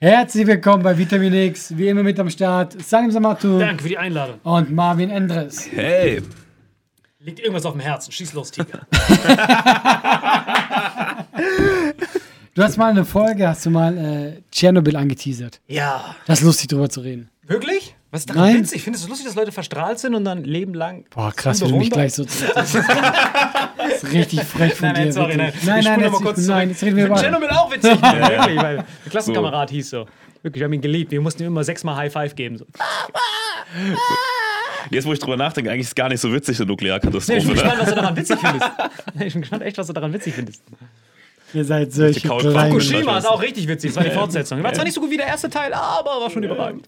Herzlich willkommen bei Vitamin X, wie immer mit am Start. Salim Samatu Danke für die Einladung. und Marvin Endres. Hey, Liegt irgendwas auf dem Herzen. Schieß los, Tiger. Du hast mal eine Folge, hast du mal äh, Tschernobyl angeteasert. Ja. Das ist lustig drüber zu reden. Wirklich? Was ist daran Nein. witzig? Findest du es lustig, dass Leute verstrahlt sind und dann Leben lang. Boah, krass, wie du mich gleich so. Das ist, das ist richtig frech von Nein, dir. nein, sorry, nein. wirklich. nein, Ich nein, jetzt, mal kurz nein, zurück. jetzt reden wir finde Tschernobyl auch witzig. Mann, wirklich, weil der Klassenkamerad hieß so. Wirklich, wir haben ihn geliebt. Wir mussten ihm immer sechsmal High Five geben. So. jetzt wo ich drüber nachdenke, eigentlich ist es gar nicht so witzig, eine Nee, ich Nuklearkatastrophe. bin gespannt, was du daran witzig findest. Ich bin gespannt, echt, was du daran witzig findest. Ihr seid solche. Fukushima ist auch richtig witzig. Das war die Fortsetzung. War zwar nicht so gut wie der erste Teil, aber war schon überragend.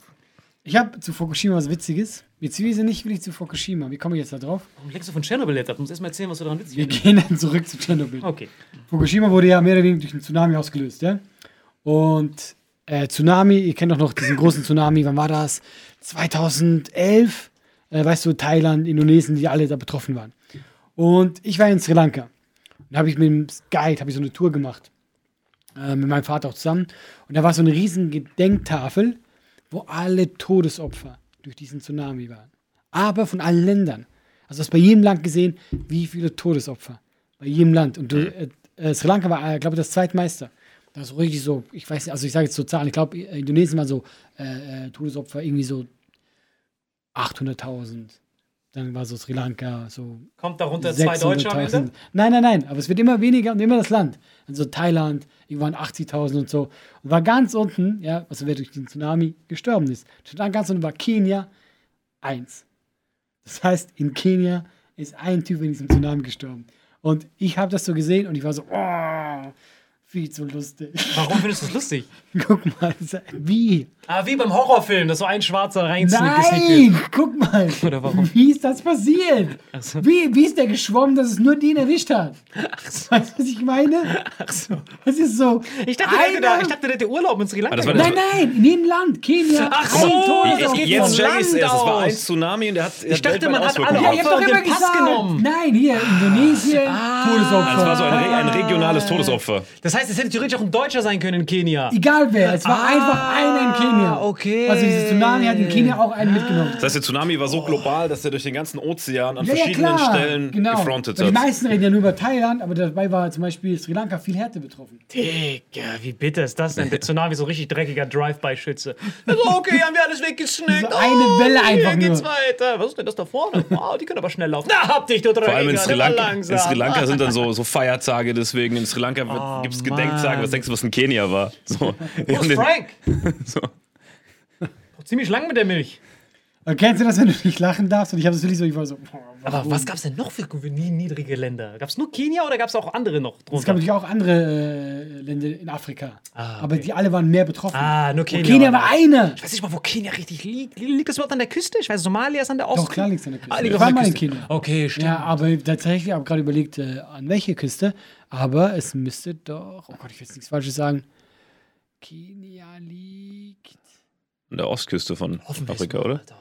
Ich habe zu Fukushima was Witziges. Sind nicht wirklich zu Fukushima. Wie komme ich jetzt da drauf? Warum legst du von Tschernobyl jetzt ab? Du musst erst mal erzählen, was du daran witzig Wir gehen dann zurück zu Tschernobyl. Okay. Fukushima wurde ja mehr oder weniger durch einen Tsunami ausgelöst, ja? Und äh, Tsunami, ihr kennt doch noch diesen großen Tsunami, wann war das? 2011, äh, weißt du, Thailand, Indonesien, die alle da betroffen waren. Und ich war in Sri Lanka. Und da habe ich mit dem Guide, habe ich so eine Tour gemacht. Äh, mit meinem Vater auch zusammen. Und da war so eine riesen Gedenktafel, wo alle Todesopfer durch diesen Tsunami waren. Aber von allen Ländern. Also du hast bei jedem Land gesehen, wie viele Todesopfer. Bei jedem Land. Und du, äh, äh, Sri Lanka war, äh, glaube ich, das Zweitmeister. Das ist richtig so, ich weiß nicht, also ich sage jetzt so Zahlen, ich glaube, Indonesien war so äh, äh, Todesopfer irgendwie so 800.000. Dann war so Sri Lanka so Kommt darunter zwei Deutsche am 600.000. Ende? Nein, nein, nein, aber es wird immer weniger und immer das Land. Also Thailand, irgendwann 80.000 und so. Und war ganz unten, ja, also wer durch den Tsunami gestorben ist. Stand ganz unten war Kenia, eins. Das heißt, in Kenia ist ein Typ in diesem Tsunami gestorben. Und ich habe das so gesehen und ich war so, oh, viel zu lustig. Warum findest du das lustig? Guck mal, wie? Ah, wie beim Horrorfilm, dass so ein Schwarzer wird. Nein, guck mal. Oder warum? Wie ist das passiert? so. Wie, wie ist der geschwommen, dass es nur den erwischt hat? Weißt du, was ich meine? Ach so. Es ist so. Ich dachte, der einer- ich dachte, der hätte Urlaub in Sri Lanka. das der- Nein, nein, in jedem Land. Kenia. Ach so, es geht Jetzt check Land erst. Es war ein aus. Tsunami und der hat. Ich dachte, man hat alle Ja, ihr habt doch den immer Pass gesagt. genommen. Nein, hier, Indonesien, Todesopfer. Das war so ein, ein regionales Todesopfer. Das heißt, es hätte theoretisch auch ein Deutscher sein können in Kenia. Egal wer, es war Ah, einfach einer in Kenia. okay. Also dieses Tsunami hat in Kenia auch einen mitgenommen. Das heißt, der Tsunami war so global, dass er durch den ganzen Ozean an Ja, ja, verschiedenen klar. Stellen genau. gefrontet Weil Die hat. meisten reden ja nur über Thailand, aber dabei war zum Beispiel Sri Lanka viel härter betroffen. Digga, wie bitter ist das denn? Der Tsunami so richtig dreckiger Drive-by-Schütze. Also, okay, haben wir alles weggesnackt. So eine Welle einfach hier geht's nur. weiter. Was ist denn das da vorne? Wow, die können aber schnell laufen. Na, hab dich, du Dreckiger. Vor allem in Sri, Lanka, in Sri Lanka sind dann so, so Feiertage, deswegen in Sri Lanka Oh, gibt es Gedenktage. Mann. Was denkst du, was in Kenia war? So, Wo ist Frank? so. Ziemlich lang mit der Milch. Aber kennst du das, wenn du nicht lachen darfst? Und ich habe das wirklich so, ich war so. boah, Aber was gab's denn noch für nie- niedrige Länder? Gab's nur Kenia oder gab's auch andere noch Es drunter? gab natürlich auch andere äh, Länder in Afrika. Ah, Aber okay. die alle waren mehr betroffen. Ah, nur Und Kenia. Kenia war einer. Ich weiß nicht mal, wo Kenia richtig liegt. Liegt das überhaupt an der Küste? Ich weiß, Somalia ist an der Ost. Doch, klar liegt an der Küste. Ah, liegt ich war mal in. Kenia. Okay, stimmt. Ja, aber tatsächlich, ich habe gerade überlegt, äh, an welche Küste. Aber es müsste doch, oh Gott, ich will jetzt nichts Falsches sagen. Kenia liegt. An der Ostküste von Afrika, mal, oder? Alter.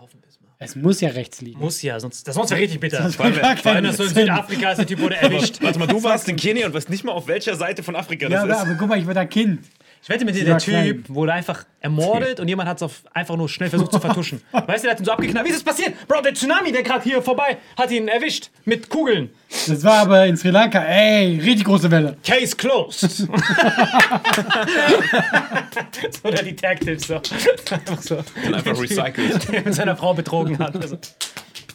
Es muss ja rechts liegen. Muss ja, sonst, das sonst wäre richtig bitter. Das Vor macht gar allem, dass so in. Südafrika ist, der Typ wurde erwischt. Warte mal, du warst in Kenia und weißt nicht mal, auf welcher Seite von Afrika Ja, das aber, ist. aber guck mal, ich war da Kind. Ich wette mit dir, der Typ klein. wurde einfach ermordet und jemand hat es einfach nur schnell versucht zu vertuschen. weißt du, der hat ihn so abgeknallt. Wie ist das passiert? Bro, der Tsunami, der gerade hier vorbei, hat ihn erwischt mit Kugeln. Das war aber in Sri Lanka. Ey, richtig große Welle. Case closed. so der Detective so. Einfach so. Und einfach recycelt. Der mit seiner Frau betrogen hat. Also,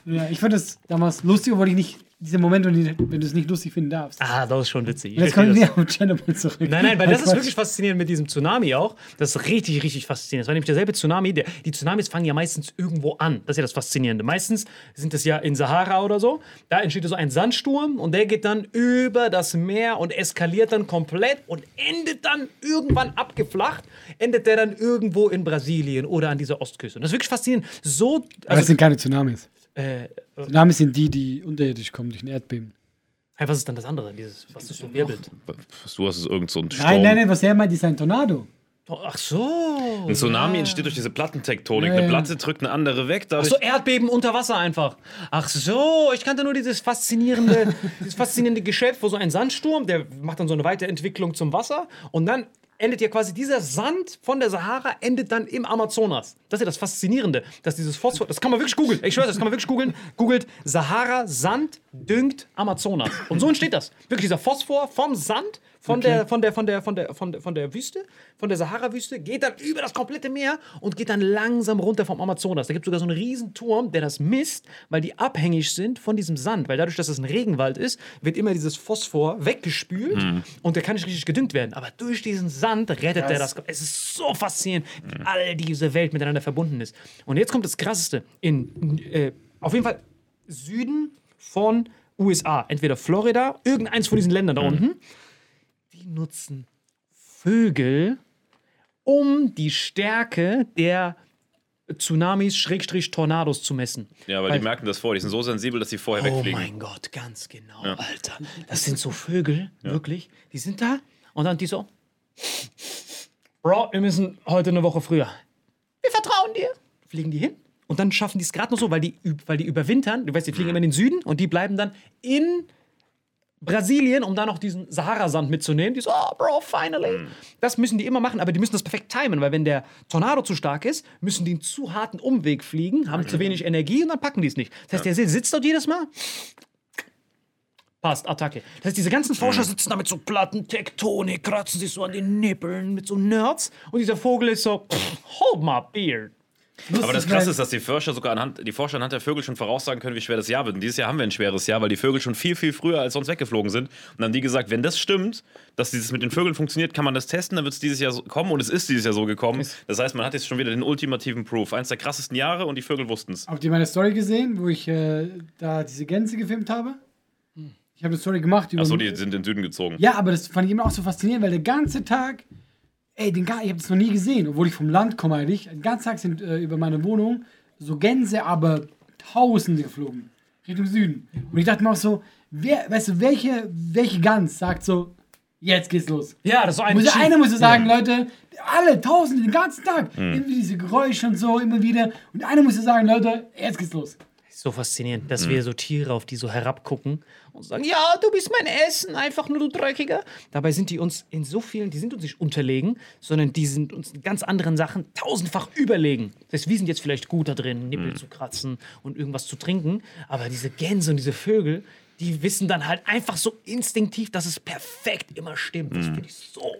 Ja, ich fand das damals lustig, obwohl ich nicht, dieser Moment, wenn du es nicht lustig finden darfst. ah, das ist schon witzig. Ich Jetzt kommen das. wir auf Chernobyl zurück. Nein, nein, weil das ist Quatsch. wirklich faszinierend mit diesem Tsunami auch. Das ist richtig, richtig faszinierend. Das war nämlich derselbe Tsunami. Der, die Tsunamis fangen ja meistens irgendwo an. Das ist ja das Faszinierende. Meistens sind es ja in Sahara oder so. Da entsteht so ein Sandsturm und der geht dann über das Meer und eskaliert dann komplett und endet dann irgendwann abgeflacht. Endet der dann irgendwo in Brasilien oder an dieser Ostküste. Und das ist wirklich faszinierend. So, Aber das also, sind keine Tsunamis. Äh, Tsunamis sind die, die unterirdisch kommen durch ein Erdbeben. hey, was ist dann das andere? Dieses, was ist so wirbelt? Du hast es irgend so ein Sturm. Nein, nein, nein, was er meint, ist ein Tornado. Ach so. Ein Tsunami entsteht durch diese Plattentektonik. Ja, Eine ja. Platte drückt eine andere weg. Ach so, Erdbeben unter Wasser einfach. Ach so, ich kannte nur dieses faszinierende, dieses faszinierende Geschöpf, wo so ein Sandsturm, der macht dann so eine Weiterentwicklung zum Wasser und dann endet ja quasi dieser Sand von der Sahara endet dann im Amazonas. Das ist ja das Faszinierende, dass dieses Phosphor, das kann man wirklich googeln. Ich schwöre, das kann man wirklich googeln. Googelt Sahara Sand düngt Amazonas und so entsteht das. Wirklich dieser Phosphor vom Sand von der von der von der von der von der von der Wüste, von der Sahara-Wüste geht dann über das komplette Meer und geht dann langsam runter vom Amazonas. Da gibt es sogar so einen riesen Turm, der das misst, weil die abhängig sind von diesem Sand, weil dadurch, dass es ein Regenwald ist, wird immer dieses Phosphor weggespült und der kann nicht richtig gedüngt werden. Aber durch diesen Sand rettet er das. Es ist so faszinierend, wie all diese Welt miteinander verbunden ist. Und jetzt kommt das Krasseste. In äh, auf jeden Fall Süden von USA, entweder Florida, irgendeins von diesen Ländern da unten die nutzen Vögel, um die Stärke der Tsunamis, Schrägstrich, Tornados zu messen. Ja, weil, Weil- die merken das vor. Die sind so sensibel, dass sie vorher Oh wegfliegen. mein Gott, ganz genau, Alter. Das sind so Vögel, wirklich. Die sind da und dann die so. Bro, wir müssen heute eine Woche früher. Wir vertrauen dir. Fliegen die hin und dann schaffen die es gerade noch so, weil die, weil die überwintern. Du weißt, die fliegen immer in den Süden und die bleiben dann in Brasilien, um da noch diesen Sahara-Sand mitzunehmen. Die so, oh, Bro, finally. Das müssen die immer machen, aber die müssen das perfekt timen, weil wenn der Tornado zu stark ist, müssen die einen zu harten Umweg fliegen, haben zu wenig Energie und dann packen die es nicht. Das heißt, der sitzt dort jedes Mal. Passt, Attacke. Das heißt, diese ganzen Forscher sitzen da mit so Platten, Tektonik, kratzen sich so an den Nippeln mit so Nerds und dieser Vogel ist so, hold my beard. Aber das Krasse ist, dass die Forscher sogar anhand, die Forscher anhand der Vögel schon voraussagen können, wie schwer das Jahr wird. Und dieses Jahr haben wir ein schweres Jahr, weil die Vögel schon viel, viel früher als sonst weggeflogen sind. Und dann haben die gesagt, wenn das stimmt, dass dieses mit den Vögeln funktioniert, kann man das testen, dann wird es dieses Jahr so kommen und es ist dieses Jahr so gekommen. Das heißt, man hat jetzt schon wieder den ultimativen Proof. Eins der krassesten Jahre und die Vögel wussten es. Habt ihr meine Story gesehen, wo ich äh, da diese Gänse gefilmt habe? Ich habe eine Story gemacht über. Achso, die sind in den Süden gezogen. Ja, aber das fand ich immer auch so faszinierend, weil der ganze Tag, ey, den, ga- ich habe das noch nie gesehen, obwohl ich vom Land komme eigentlich. Den ganzen Tag sind äh, über meine Wohnung so Gänse, aber Tausende geflogen. Richtung Süden. Und ich dachte mir auch so, wer, weißt du, welche, welche Gans sagt so, jetzt geht's los? Ja, das ist so ein Muss einer muss so sagen, Leute, alle, Tausende, den ganzen Tag. Immer diese Geräusche und so, immer wieder. Und einer muss so sagen, Leute, jetzt geht's los. So faszinierend, Mhm. dass wir so Tiere auf die so herabgucken und sagen, ja, du bist mein Essen, einfach nur du Dreckiger. Dabei sind die uns in so vielen, die sind uns nicht unterlegen, sondern die sind uns in ganz anderen Sachen tausendfach überlegen. Das heißt, wir sind jetzt vielleicht gut da drin, Nippel Mhm. zu kratzen und irgendwas zu trinken, aber diese Gänse und diese Vögel, die wissen dann halt einfach so instinktiv, dass es perfekt immer stimmt. Mhm. Das finde ich so.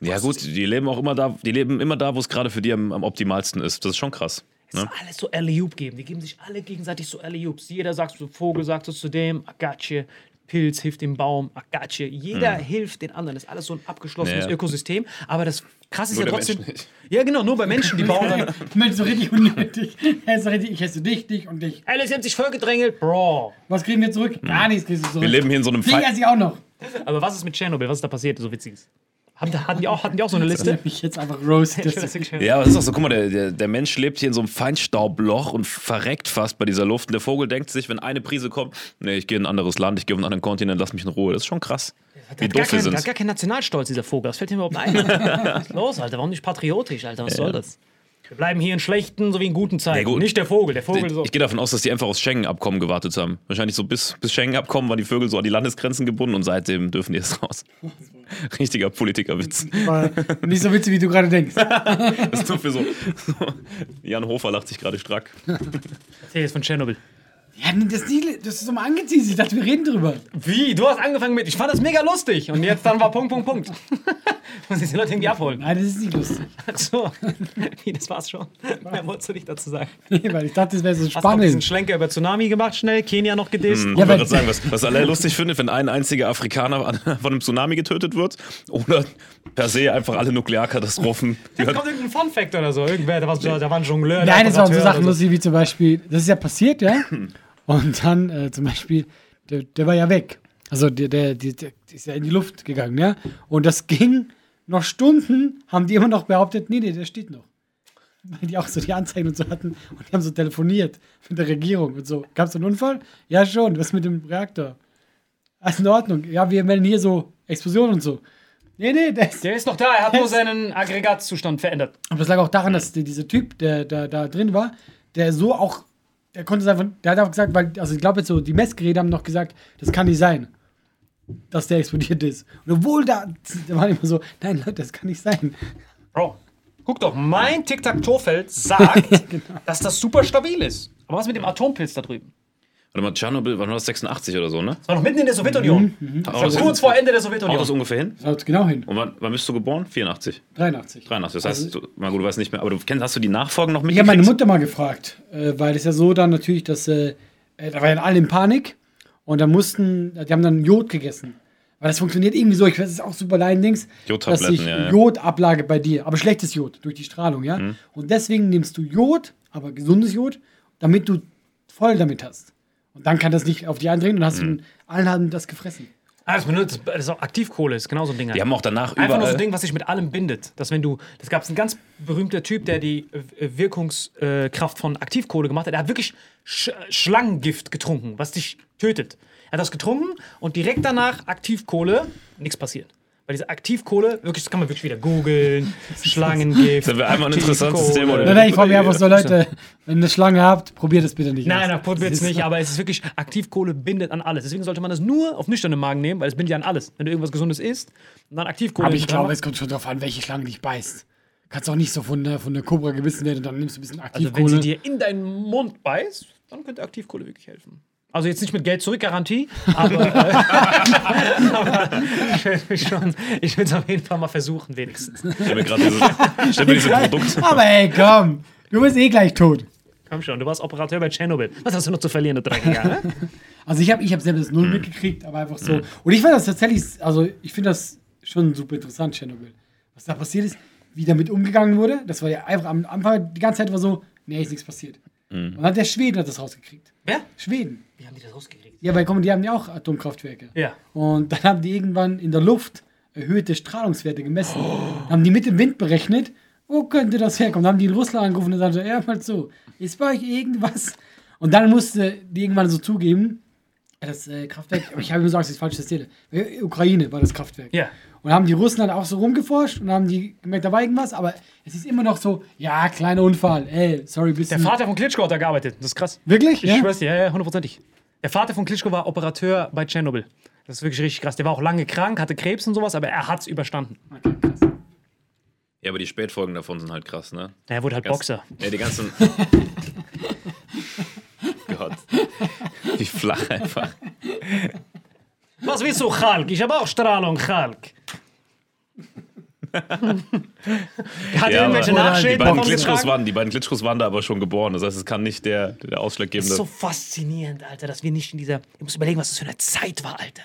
Ja, gut, die leben auch immer da, die leben immer da, wo es gerade für die am, am optimalsten ist. Das ist schon krass. Es ist alles so alley geben. Die geben sich alle gegenseitig so alley Jeder sagt so, Vogel sagt so zu dem, you. Pilz hilft dem Baum, you. Jeder hilft den anderen. Das ist alles so ein abgeschlossenes Ja. Ökosystem. Aber das krasse ist Nur ja trotzdem. Ja, genau, nur bei Menschen, die bauen dann. Mensch, so richtig unnötig. Er ist so richtig, ich esse dich, dich und dich. Alles haben sich vollgedrängelt, Bro. Was kriegen wir zurück? Gar nichts kriegst du zurück. Wir leben hier in so einem Feind. esse ich auch noch. Aber was ist mit Tschernobyl? Was ist da passiert, so witziges? Hatten, hatten, die auch, hatten die auch so eine Liste? Ich jetzt einfach roast. Das Ja, aber es ist auch so, guck mal, der, der, der Mensch lebt hier in so einem Feinstaubloch und verreckt fast bei dieser Luft. Und der Vogel denkt sich, wenn eine Prise kommt, nee, ich gehe in ein anderes Land, ich gehe auf einen anderen Kontinent, lass mich in Ruhe. Das ist schon krass. Wie hat gar, doof wir kein, sind. hat gar keinen Nationalstolz, dieser Vogel. Was fällt dir überhaupt ein? Was ist los, Alter? Warum nicht patriotisch, Alter? Was soll das? Wir bleiben hier in schlechten sowie in guten Zeiten. Ja, gut. Nicht der Vogel. Der Vogel Ich, so. ich gehe davon aus, dass die einfach aufs Schengen-Abkommen gewartet haben. Wahrscheinlich so bis, bis Schengen-Abkommen waren die Vögel so an die Landesgrenzen gebunden und seitdem dürfen die jetzt raus. Richtiger Politikerwitz. Nicht so witzig, wie du gerade denkst. Das ist nur für so, so. Jan Hofer lacht sich gerade strack. Erzähl jetzt von Tschernobyl. Ja, das, das ist so mal angeziehen. Ich dachte, wir reden drüber. Wie? Du hast angefangen mit, ich fand das mega lustig. Und jetzt dann war Punkt, Punkt, Punkt. Muss ich die Leute irgendwie abholen. Nein, das ist nicht lustig. Ach so. Wie, das war's schon. Mehr wolltest du nicht dazu sagen. Nee, weil ich dachte, das wäre so Hast noch diesen spannend. Schlenker über Tsunami gemacht, schnell. Kenia noch gedisst. Ich Ja, wollte weil- gerade sagen, was, was alle lustig findet, wenn ein einziger Afrikaner an- von einem Tsunami getötet wird oder per se einfach alle Nuklearkatastrophen. Da kommt irgendein Fun-Fact oder so. Irgendwer, da war, so- da war ein Jongleur. Nein, das waren so Sachen oder lustig, wie zum Beispiel, das ist ja passiert, ja? Und dann äh, zum Beispiel, der, der war ja weg. Also der, der, der, der ist ja in die Luft gegangen, ja? Und das ging noch Stunden, haben die immer noch behauptet, nee, nee, der steht noch. Weil die auch so die Anzeigen und so hatten und die haben so telefoniert mit der Regierung und so. Gab es einen Unfall? Ja, schon. Was mit dem Reaktor? Alles in Ordnung. Ja, wir melden hier so Explosionen und so. Nee, nee, der ist Der ist noch da, er hat nur seinen Aggregatzustand verändert. aber das lag auch daran, dass die, dieser Typ, der da, da drin war, der so auch, der konnte es einfach, der hat auch gesagt, weil, also ich glaube jetzt so, die Messgeräte haben noch gesagt, das kann nicht sein, dass der explodiert ist. Und obwohl da, da waren immer so, nein, Leute, das kann nicht sein. Bro, guck doch, mein Tic-Tac-Toe-Feld sagt, Genau. dass das super stabil ist. Aber was mit dem Atompilz da drüben? Warte mal, Tschernobyl war 1986 oder so, ne? Das war noch mitten in der Sowjetunion. Mhm, Das war kurz vor Ende der Sowjetunion. Haut das ungefähr hin? Schaut genau hin. Und wann, wann bist du geboren? 84, 83. 83. Das heißt, du, na gut, du weißt nicht mehr, aber du kennst, hast du die Nachfolgen noch Ich habe meine mitgekriegt? Mutter mal gefragt, äh, weil es ja so dann natürlich, dass, äh, äh, da waren alle in Panik und dann mussten, die haben dann Jod gegessen. Weil das funktioniert irgendwie so, ich weiß, das ist auch super Leidendings, dass Jodtabletten, sich ja, ja. Jodablage bei dir, aber schlechtes Jod durch die Strahlung, ja. Mhm. Und deswegen nimmst du Jod, aber gesundes Jod, damit du voll damit hast. Und dann kann das nicht auf dich eindringen und Mhm. hast du allen haben das gefressen. Ah, das, benutzt, das ist auch Aktivkohle, ist genau so ein Ding. Die haben auch danach Einfach nur so überall. ein Ding, was sich mit allem bindet. Dass wenn du, das gab es einen ganz berühmter Typ, der die äh, Wirkungskraft von Aktivkohle gemacht hat. Er hat wirklich Sch Schlangengift getrunken, was dich tötet. Er hat das getrunken und direkt danach Aktivkohle, nichts passiert. Weil diese Aktivkohle, wirklich, das kann man wirklich wieder googeln, Schlangengift. Das wäre einmal ein interessantes Aktivkohle. Thema, oder? Nein, nein, ich frage mich einfach so, Leute, wenn ihr eine Schlange habt, probiert es bitte nicht. Nein, aus. nein, probiert es nicht, aber es ist wirklich, Aktivkohle bindet an alles. Deswegen sollte man das nur auf nüchternen Magen nehmen, weil es bindet ja an alles. Wenn du irgendwas Gesundes isst dann Aktivkohle Aber ich glaube, es kommt schon darauf an, welche Schlange dich beißt. Kannst auch nicht so von der, von der Kobra gebissen werden und dann nimmst du ein bisschen Also wenn Aktivkohle. sie dir in deinen Mund beißt, dann könnte Aktivkohle wirklich helfen. Also jetzt nicht mit Geld zurück Garantie, aber, äh, aber ich schon, ich würde es auf jeden Fall mal versuchen wenigstens. Ich stell mir gerade dieses, stell mir diese Produkte. Aber ey, komm. Du bist eh gleich tot. Komm schon, du warst Operateur bei Tschernobyl. Was hast du noch zu verlieren, du Dreckiger? ne? Also ich habe ich hab selbst das Null mitgekriegt, aber einfach so. Und ich fand das tatsächlich, also ich finde das schon super interessant, Tschernobyl. Was da passiert ist, wie damit umgegangen wurde. Das war ja einfach am Anfang, die ganze Zeit war so, nee, ist nichts passiert. Und dann hat der Schweden hat das rausgekriegt. Wer? Schweden. Wie haben die das rausgekriegt? Ja, weil komm, die haben ja auch Atomkraftwerke. Ja. Und dann haben die irgendwann in der Luft erhöhte Strahlungswerte gemessen. Dann haben die mit dem Wind berechnet, wo könnte das herkommen? Dann haben die in Russland angerufen und sagten, ja, mal so, ist bei euch irgendwas? Und dann musste die irgendwann so zugeben, das äh, Kraftwerk, ich habe immer gesagt, das ist falsch erzähle. Äh, Ukraine war das Kraftwerk. Ja. Und haben die Russen dann auch so rumgeforscht und haben die gemerkt, da war irgendwas, aber es ist immer noch so, ja, kleiner Unfall, ey, sorry, bisschen. Der Vater von Klitschko hat da gearbeitet. Das ist krass. Wirklich? Ich Ja? schwör's dir, ja, ja, hundertprozentig. Der Vater von Klitschko war Operateur bei Tschernobyl. Das ist wirklich richtig krass. Der war auch lange krank, hatte Krebs und sowas, aber er hat's überstanden. Okay, krass. Ja, aber die Spätfolgen davon sind halt krass, ne? Er wurde halt Ganz- Boxer. Ja, die ganzen. Gott. Wie flach einfach. Was willst du, Hulk? Ich habe auch Strahlung, Hulk. Hat er irgendwelche aber die beiden, Klitschkos waren, die beiden Klitschkos waren da aber schon geboren. Das heißt, es kann nicht der, der Das ausschlaggebende. ist so faszinierend, Alter, dass wir nicht in dieser. Ich muss überlegen, was das für eine Zeit war, Alter.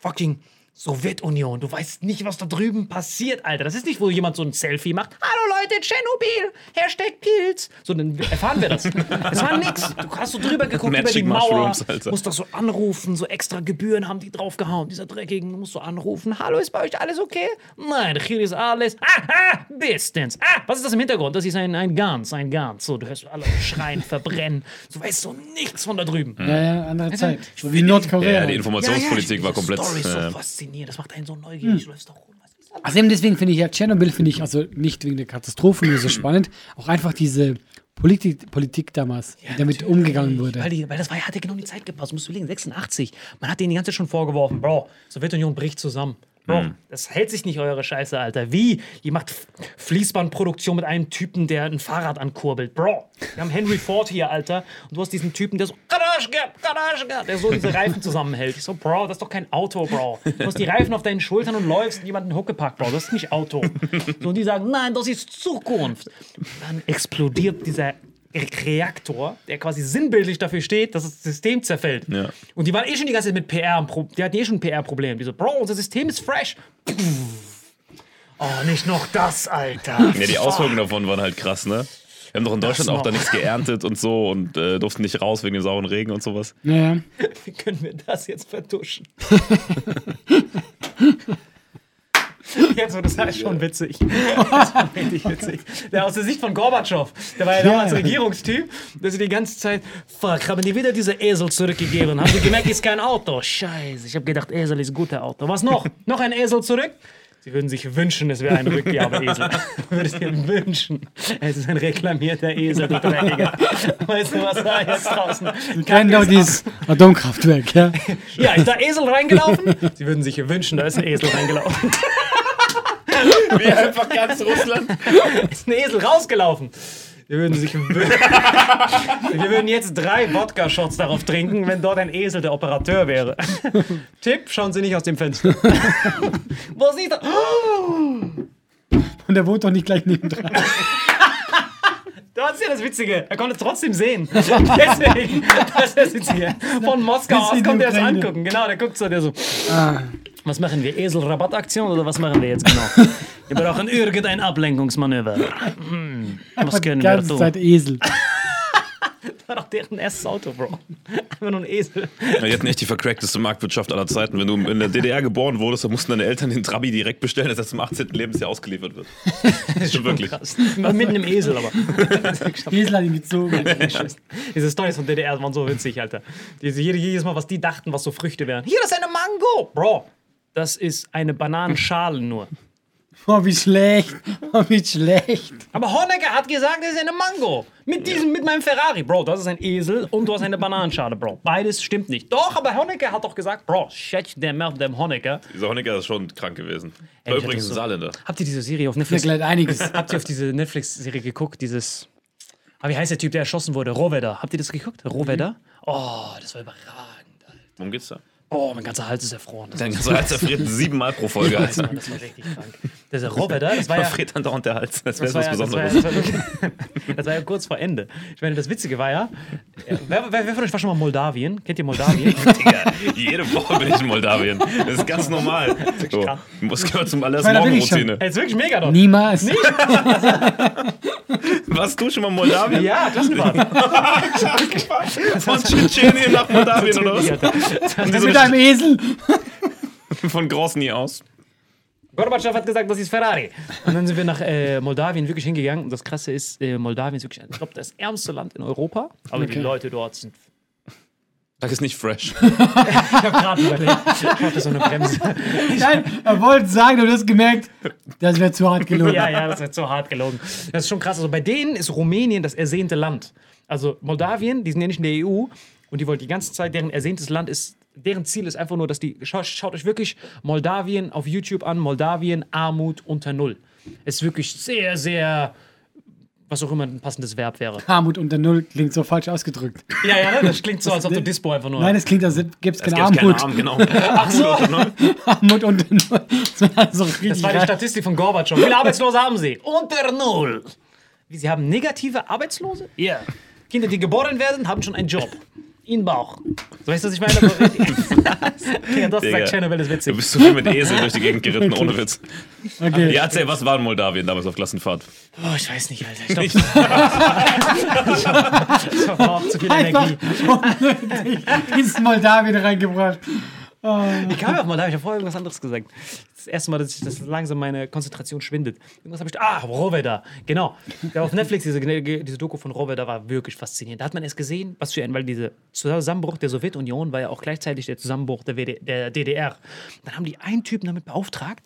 Fucking Sowjetunion. Du weißt nicht, was da drüben passiert, Alter. Das ist nicht, wo jemand so ein Selfie macht. Hallo Leute, Tschernobyl, Hashtag Pilz. So, dann erfahren wir das. Es war nix. Du hast so drüber geguckt Magic über die Mauer. Alter. Musst doch so anrufen, so extra Gebühren haben die draufgehauen. Dieser Dreckigen musst du anrufen. Hallo, ist bei euch alles okay? Nein, hier ist alles. Aha, Distance. Ah, was ist das im Hintergrund? Das ist ein, ein Gans, ein Gans. So, du hörst alle schreien, verbrennen. Du weißt so nichts von da drüben. Ja, ja, andere Zeit. So wie Nordkorea. ja, die Informationspolitik ich- war diese komplett. Story ist so äh, faszinierend. Das macht einen so neugierig. Du läufst doch rum. Das? Also eben deswegen finde ich ja Tschernobyl finde ich also nicht wegen der Katastrophe nur so spannend, auch einfach diese Politik, Politik damals, wie damit umgegangen wurde. Weil, die, weil das war, hatte genau die Zeit gepasst. Du musst überlegen, 86. Man hat denen die ganze Zeit schon vorgeworfen, Bro, Sowjetunion bricht zusammen. Bro, das hält sich nicht, eure Scheiße, Alter. Wie? Ihr macht Fließbandproduktion mit einem Typen, der ein Fahrrad ankurbelt. Bro, wir haben Henry Ford hier, Alter. Und du hast diesen Typen, der so, Karaschka, Karaschka, der so diese Reifen zusammenhält. Ich so, Bro, das ist doch kein Auto, Bro. Du hast die Reifen auf deinen Schultern und läufst und jemanden Huckepack, Bro. Das ist nicht Auto. So, und die sagen, nein, das ist Zukunft. Dann explodiert dieser Reaktor, der quasi sinnbildlich dafür steht, dass das System zerfällt. Ja. Und die waren eh schon die ganze Zeit mit PR, die hatten eh schon ein PR-Problem. Die so, Bro, unser System ist fresh. Oh, nicht noch das, Alter. ja, die Auswirkungen davon waren halt krass, ne? Wir haben doch in Deutschland auch da nichts geerntet und so und äh, durften nicht raus wegen dem sauren Regen und sowas. Naja. Wie können wir das jetzt vertuschen? Jetzt, wo du sagst, schon witzig. Das war richtig witzig. Der aus der Sicht von Gorbatschow, der war ja damals Ja. Regierungstyp, der sie die ganze Zeit, fuck, haben die wieder diese Esel zurückgegeben? Haben sie gemerkt, ist kein Auto? Scheiße, ich habe gedacht, Esel ist guter Auto. Was noch? Noch ein Esel zurück? Sie würden sich wünschen, es wäre ein Rückgabeesel. Würdest dir wünschen, es ist ein reklamierter Esel, du Dreckiger. Weißt du, was da jetzt draußen? Kennen doch dieses Atomkraftwerk, ja? Ja, ist da Esel reingelaufen? Sie würden sich wünschen, da ist ein Esel reingelaufen. Wie einfach ganz Russland. ist ein Esel rausgelaufen. Wir würden sich. Wir würden jetzt drei Wodka-Shots darauf trinken, wenn dort ein Esel der Operateur wäre. Tipp, schauen Sie nicht aus dem Fenster. Wo sieht er? Und der wohnt doch nicht gleich nebendran. Das ist ja das Witzige. Er konnte es trotzdem sehen. Deswegen, das ist das Witzige. Von Moskau aus kommt er das Ukraine. angucken. Genau, der guckt so, der so. Ah, Was machen wir? Esel-Rabattaktion oder was machen wir jetzt genau? Wir brauchen irgendein Ablenkungsmanöver. Hm, was können wir ganze tun? Zeit Esel. Das war doch deren erstes Auto, Bro. Einfach nur ein Esel. Ja, die hatten echt die vercrackteste Marktwirtschaft aller Zeiten. Wenn du in der DDR geboren wurdest, dann mussten deine Eltern den Trabi direkt bestellen, dass er zum 18. Lebensjahr ausgeliefert wird. Stimmt wirklich. Krass. War mitten im Esel, aber. Esel hat ihn gezogen. Diese Storys von DDR waren so witzig, Alter. Jedes Mal, was die dachten, was so Früchte wären. Hier ist eine Mango! Bro, das ist eine Bananenschale nur. Oh, wie schlecht. Oh, wie schlecht. Aber Honecker hat gesagt, das ist eine Mango. Mit diesem, mit meinem Ferrari. Bro, das ist ein Esel und du hast eine Bananenschale, Bro. Beides stimmt nicht. Doch, aber Honecker hat doch gesagt, Bro, shut der Mouth, dem Honecker. Dieser Honecker ist schon krank gewesen. Ey, War ich übrigens ein so- Saarländer. Habt ihr diese Serie auf Netflix? gleich einiges. Habt ihr auf diese Netflix-Serie geguckt? Dieses. Aber wie heißt der Typ, der erschossen wurde? Rohwedder. Habt ihr das geguckt? Rohwedder? Oh, das war überragend. Alter. Worum geht's da? Oh, mein ganzer Hals ist erfroren. Das, Dein ganzer Hals erfriert siebenmal pro Folge. das, war, das war richtig krank. Das ist Robert, da, das war ja. Erfriert dann dauernd der Hals. Das wäre Das war, was ja, das, war Besonderes. ja, das, war das war ja kurz vor Ende. Ich meine, das Witzige war ja, äh, wer, wer, wer von euch war schon mal in Moldawien? Kennt ihr Moldawien? Digga, jede Woche bin ich in Moldawien. Das ist ganz normal. So, muss gehört zum schon. Morgenroutine. Ey, ist wirklich mega dort. Niemals. Warst du schon mal in Moldawien? Ja, Klassenfahrt. Von Tschetschenien nach Moldawien oder was? Und die so Mit einem Esel. von Grosny aus. Gorbatschow hat gesagt, das ist Ferrari. Und dann sind wir nach äh, Moldawien wirklich hingegangen. Und das Krasse ist, äh, Moldawien ist wirklich, ich glaube, das ärmste Land in Europa. Aber die Leute dort sind. Das ist nicht fresh. Ich habe gerade überlegt, ich hatte so eine Bremse. Nein, er wollte sagen, du hast gemerkt, das wäre zu hart gelogen. Ja, ja, das wird so hart gelogen. Das ist schon krass. Also bei denen ist Rumänien das ersehnte Land. Also Moldawien, die sind ja nicht in der EU und die wollen die ganze Zeit, deren ersehntes Land ist, deren Ziel ist einfach nur, dass die, schaut, schaut euch wirklich Moldawien auf YouTube an, Moldawien, Armut unter Null. Ist wirklich sehr, sehr, was auch immer ein passendes Verb wäre. Armut unter Null klingt so falsch ausgedrückt. Ja, ja, ne? das klingt so, als ob du Dispo einfach nur. Nein, es klingt, als gäbe es keine Armut. Arm, genau. Ach so. Armut unter Null. Das war so richtig Das war die. Statistik von Gorbatschow. Wie viele Arbeitslose haben Sie? Unter Null. Wie, Sie haben negative Arbeitslose? Ja. Kinder, die geboren werden, haben schon einen Job. In den Bauch. So weißt du, was ich meine? ja, das Digga. sagt Chernobyl, ist Du witzig. bist so viel mit Esel durch die Gegend geritten, ohne Witz. Okay. Ja, erzähl, was war in Moldawien damals auf Klassenfahrt? Oh, ich weiß nicht, Alter. Ich glaube, das war auch zu viel Einfach Energie. unnötig ins Moldawien reingebracht. Ich kam ja auf mal da, ich habe vorher irgendwas anderes gesagt. Das erste Mal, dass, ich, dass langsam meine Konzentration schwindet. Irgendwas habe ich. Ah, Rohwedder. Genau. Ja, auf Netflix, diese, diese Doku von Rohwedder war wirklich faszinierend. Da hat man erst gesehen, was für ein, weil dieser Zusammenbruch der Sowjetunion war ja auch gleichzeitig der Zusammenbruch der, WD, der DDR. Dann haben die einen Typen damit beauftragt,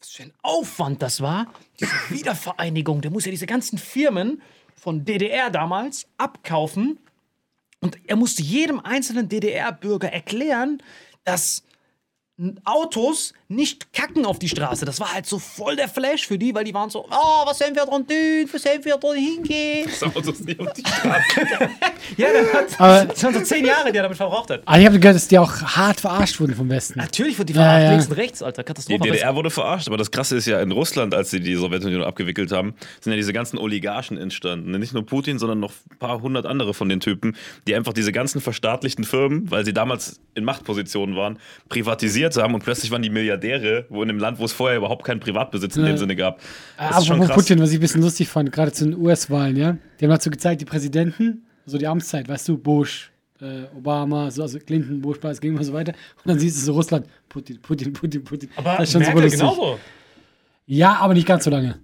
was für ein Aufwand das war, diese Wiedervereinigung. Der muss ja diese ganzen Firmen von DDR damals abkaufen und er musste jedem einzelnen DDR-Bürger erklären, dass Autos nicht kacken auf die Straße. Das war halt so voll der Flash für die, weil die waren so, oh, was sollen wir dran tun, was sollen wir dran hingehen? Das Autos nicht auf die Straße. Ja, der hat, das waren so zehn Jahre, die er damit verbraucht hat. Aber ich habe gehört, dass die auch hart verarscht wurden vom Westen. Natürlich wird die Ja, verarscht, ja. links und rechts, Alter, Die Katastrophe. DDR wurde verarscht, aber das Krasse ist ja, in Russland, als sie die Sowjetunion abgewickelt haben, sind ja diese ganzen Oligarchen entstanden. Nicht nur Putin, sondern noch ein paar hundert andere von den Typen, die einfach diese ganzen verstaatlichten Firmen, weil sie damals in Machtpositionen waren, privatisiert haben und plötzlich waren die Milliardäre, wo in einem Land, wo es vorher überhaupt keinen Privatbesitz in dem Sinne gab. Das ist schon Apropos krass. Putin, was ich ein bisschen lustig fand, gerade zu den US-Wahlen, ja. Die haben dazu gezeigt, die Präsidenten, so die Amtszeit, weißt du, Bush, äh, Obama, so, also Clinton, Bush, Biden ging immer so weiter. Und dann siehst du so Russland, Putin, Putin, Putin, Putin. aber das ist schon Merkel genauso. Ja, aber nicht ganz so lange.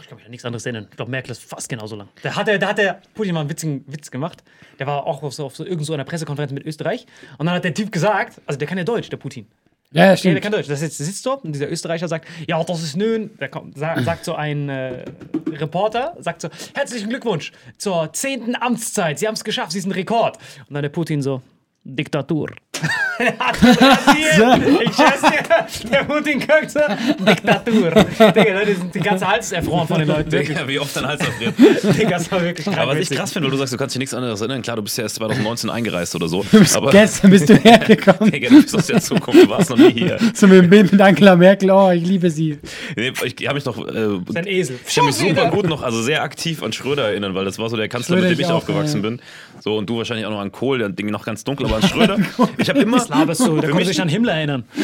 Ich kann mich an nichts anderes erinnern. Ich glaube, Merkel ist fast genauso lang. Da hat, der, da hat der Putin mal einen witzigen Witz gemacht. Der war auch auf so, auf so, irgend so einer Pressekonferenz mit Österreich. Und dann hat der Typ gesagt, also der kann ja Deutsch, der Putin. Ja, ja, Ja, der stimmt. kann Deutsch. Das sitzt, sitzt dort und dieser Österreicher sagt, ja, das ist nun, der kommt, sa- sagt so ein äh, Reporter, sagt so, herzlichen Glückwunsch zur zehnten Amtszeit. Sie haben es geschafft, Sie sind Rekord. Und dann der Putin so, Diktatur. Ich dir, der Putin guckt so, Diktatur. Digga, das sind die ganze Hals ist erfroren von den Leuten. Digga, wie oft dein Hals erfriert. Digga, das war wirklich krank Aber was ich krass finde, weil du sagst, du kannst dich nichts anderes erinnern. Klar, du bist ja erst 2019 eingereist oder so. Aber Gestern bist du hergekommen. Digga, du bist aus der Zukunft, du warst noch nie hier. Dem Bild mit Angela Merkel, oh, ich liebe sie. Nee, ich habe mich noch. Äh, Ein Esel. Ich kann mich super wieder. gut noch, also sehr aktiv an Schröder erinnern, weil das war so der Kanzler, Schröder mit dem ich ich auch, aufgewachsen ja. bin. So, und du wahrscheinlich auch noch an Kohl, der Ding noch ganz dunkel, aber an Schröder. Ich habe immer. Laberst du? Da konnte mich- sich an Himmler erinnern.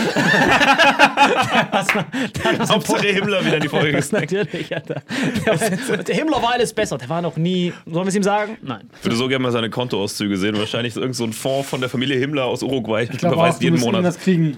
Hauptsache Himmler wieder in die Folge Das gesnackt. natürlich, Alter. Der, der Himmler war alles besser. Der war noch nie. Sollen wir es ihm sagen? Nein. Ich würde so gerne mal seine Kontoauszüge sehen. Wahrscheinlich so irgend so ein Fonds von der Familie Himmler aus Uruguay. Ich glaube auch, überweist jeden Monat. irgendwas kriegen.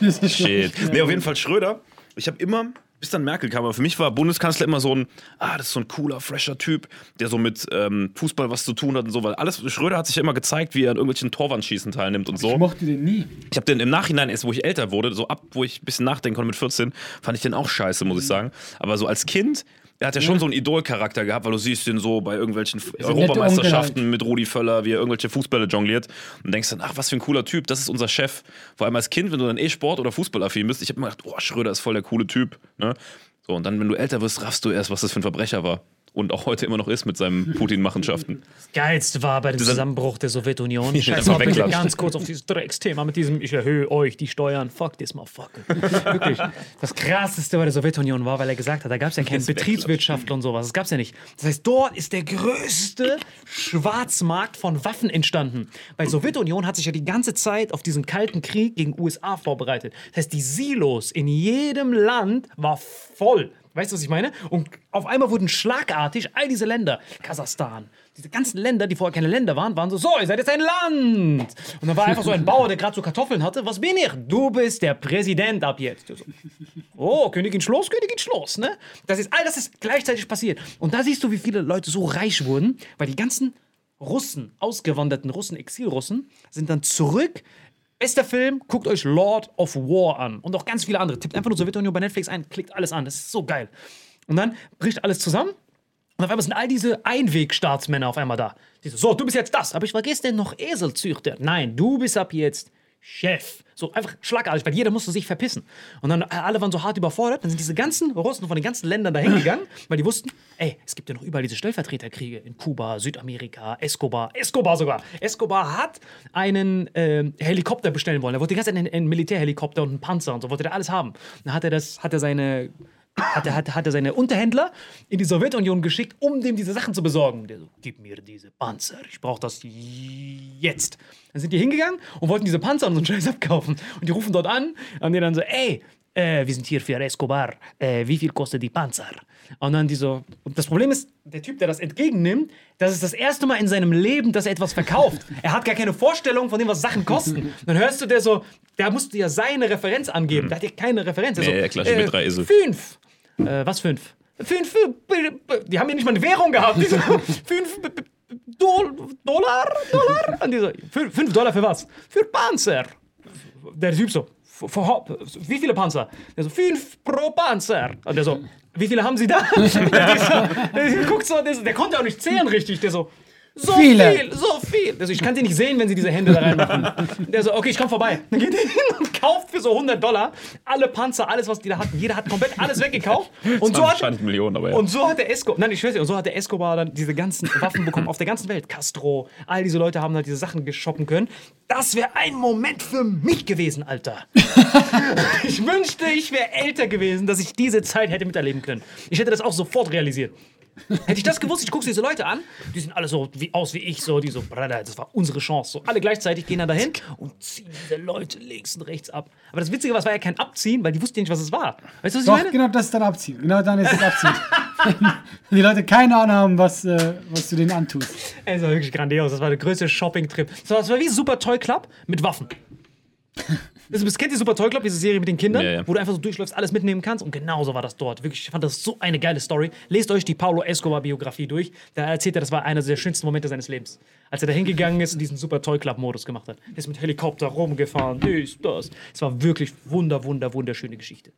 Das ist Shit. Nee, auf jeden Fall Schröder. Ich habe immer, bis dann Merkel kam, aber für mich war Bundeskanzler immer so ein, ah, das ist so ein cooler, fresher Typ, der so mit ähm, Fußball was zu tun hat und so, weil alles, Schröder hat sich ja immer gezeigt, wie er an irgendwelchen Torwandschießen teilnimmt und so. Ich mochte den nie. Ich habe den im Nachhinein erst, wo ich älter wurde, so ab, wo ich ein bisschen nachdenken konnte mit 14, fand ich den auch scheiße, muss ich sagen. Aber so als Kind, er hat ja schon so einen Idolcharakter gehabt, weil du siehst den so bei irgendwelchen netter Europameisterschaften mit Rudi Völler, wie er irgendwelche Fußbälle jongliert und denkst dann, ach, was für ein cooler Typ, das ist unser Chef. Vor allem als Kind, wenn du dann eh Sport- oder Fußballaffin bist, ich habe immer gedacht, oh, Schröder ist voll der coole Typ. Ne? So, und dann, wenn du älter wirst, raffst du erst, was das für ein Verbrecher war. Und auch heute immer noch ist mit seinen Putin-Machenschaften. Geilste war bei dem Zusammenbruch der Sowjetunion. Ja, Scheiß mal bitte ganz kurz auf dieses Drecksthema mit diesem, ich erhöhe euch die Steuern. Fuck this motherfucker. Wirklich. Das krasseste bei der Sowjetunion war, weil er gesagt hat, da gab es ja keinen Betriebswirtschaftler und sowas. Das gab es ja nicht. Das heißt, dort ist der größte Schwarzmarkt von Waffen entstanden. Weil Sowjetunion hat sich ja die ganze Zeit auf diesen kalten Krieg gegen USA vorbereitet. Das heißt, die Silos in jedem Land war voll. Weißt du, was ich meine? Und auf einmal wurden schlagartig all diese Länder, Kasachstan, diese ganzen Länder, die vorher keine Länder waren, waren so, so, ihr seid jetzt ein Land. Und dann war einfach so ein Bauer, der gerade so Kartoffeln hatte. Was bin ich? Du bist der Präsident ab jetzt. So, Oh, Königin Schloss, Königin Schloss, ne? Das ist all das ist gleichzeitig passiert. Und da siehst du, wie viele Leute so reich wurden, weil die ganzen Russen, ausgewanderten Russen, Exilrussen, sind dann zurück. Bester Film, guckt euch Lord of War an und auch ganz viele andere. Tippt einfach nur Sowjetunion bei Netflix ein, klickt alles an. Das ist so geil. Und dann bricht alles zusammen und auf einmal sind all diese Einwegstaatsmänner auf einmal da. Die so, so, du bist jetzt das, aber ich vergesse denn noch Eselzüchter. Nein, du bist ab jetzt Chef. So einfach schlagartig, weil jeder musste sich verpissen. Und dann äh, alle waren so hart überfordert. Dann sind diese ganzen Russen von den ganzen Ländern dahin gegangen, weil die wussten, ey, es gibt ja noch überall diese Stellvertreterkriege in Kuba, Südamerika, Escobar, Escobar sogar. Escobar hat einen ähm, Helikopter bestellen wollen. Er wollte die ganze Zeit einen, einen Militärhelikopter und einen Panzer und so, wollte er alles haben. Dann hat er das, hat er seine hat er, hat, hat er seine Unterhändler in die Sowjetunion geschickt, um dem diese Sachen zu besorgen. Der so, gib mir diese Panzer, ich brauche das jetzt. Dann sind die hingegangen und wollten diese Panzer und so einen Scheiß abkaufen. Und die rufen dort an und die dann so, ey, äh, wir sind hier für Escobar, äh, wie viel kostet die Panzer? Und dann die so, und das Problem ist, der Typ, der das entgegennimmt, das ist das erste Mal in seinem Leben, dass er etwas verkauft. Er hat gar keine Vorstellung von dem, was Sachen kosten. Dann hörst du der so, der musste ja seine Referenz angeben. Der hat ja keine Referenz. Der Ja, so, ja, klar, mit drei Esel. Fünf. Äh, was fünf? Fünf. äh, Die haben ja nicht mal eine Währung gehabt. Die so, fünf äh, Dol Dollar? Dollar? Und die so, fünf, Dollar für was? Für Panzer. Der Typ so, "Für- für Haupt- wie viele Panzer? Der so, fünf pro Panzer. Und der so, wie viele haben Sie da? der, so, der, guckt so, der, der konnte auch nicht zählen richtig. Der so, so Viele. viel, so viel. Also ich kann sie nicht sehen, wenn sie diese Hände da reinmachen. Der so, okay, ich komm vorbei. Dann geht er hin und kauft für so 100 Dollar alle Panzer, alles, was die da hatten. Jeder hat komplett alles weggekauft. Und so hat, Wahrscheinlich Millionen, aber ja. und so hat der Escobar, nein, ich schwör's dir, und so hat der Escobar dann diese ganzen Waffen bekommen auf der ganzen Welt. Castro, all diese Leute haben halt diese Sachen geshoppen können. Das wäre ein Moment für mich gewesen, Alter. ich wünschte, ich wäre älter gewesen, dass ich diese Zeit hätte miterleben können. Ich hätte das auch sofort realisiert. Hätte ich das gewusst, ich gucke diese Leute an, die sind alle so wie, aus wie ich, so, die so, das war unsere Chance. So, alle gleichzeitig gehen dann dahin und ziehen diese Leute links und rechts ab. Aber das Witzige war, es war ja kein Abziehen, weil die wussten ja nicht, was es war. Weißt du, was ich Doch, meine? genau das ist dann abziehen. Genau dann ist es abziehen. Wenn die Leute keine Ahnung haben, was, äh, was du denen antust. Ey, Das war wirklich grandios. Das war der größte Shopping-Trip. Das war wie Super Toy Club mit Waffen. Das kennt ihr Super Toy Club, diese Serie mit den Kindern, Ja, ja. wo du einfach so durchläufst, alles mitnehmen kannst. Und genauso war das dort. Wirklich, ich fand das so eine geile Story. Lest euch die Paulo Escobar-Biografie durch. Da erzählt er, das war einer der schönsten Momente seines Lebens. Als er da hingegangen ist und diesen Super Toy Club-Modus gemacht hat. Er ist mit Helikopter rumgefahren, dies, das. Es war wirklich wunder, wunder, wunderschöne Geschichte.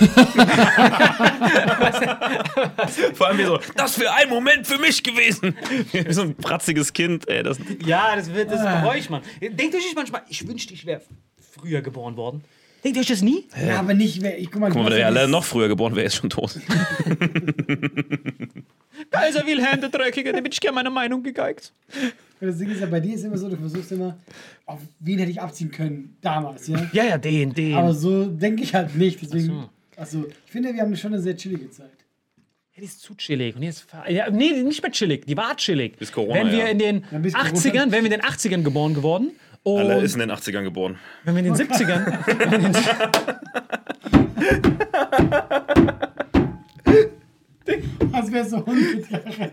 Vor allem wie so, das wäre ein Moment für mich gewesen. Wie so ein pratziges Kind, ey. Das, Ja, das, wird, das bereue ich, Mann. Denkt euch nicht manchmal, ich wünschte, ich wäre früher geboren worden. Denkt ihr euch das nie? Ja, aber nicht, wer- ich guck mal, guck mal, wenn er ja ja dieses- noch früher geboren wäre, ist schon tot. Kaiser Wilhelm der Dreckige, dem hätte ich gerne meine Meinung gegeigt. Das Ding ist ja, bei dir ist immer so, du versuchst immer, auf wen hätte ich abziehen können damals, ja? Ja, ja, den, den. Aber so denke ich halt nicht. Deswegen, also, ich finde, wir haben schon eine sehr chillige Zeit. Ja, die ist zu chillig. Und jetzt, fahr- ja, nee, nicht mehr chillig. Die war chillig. Bis Corona, Wenn wir ja. in den Ja, bis Corona. 80ern, wenn wir in den 80ern geboren geworden. Und Alle ist in den 80ern geboren. wenn wir in den 70ern. Als wäre so 100 Jahre.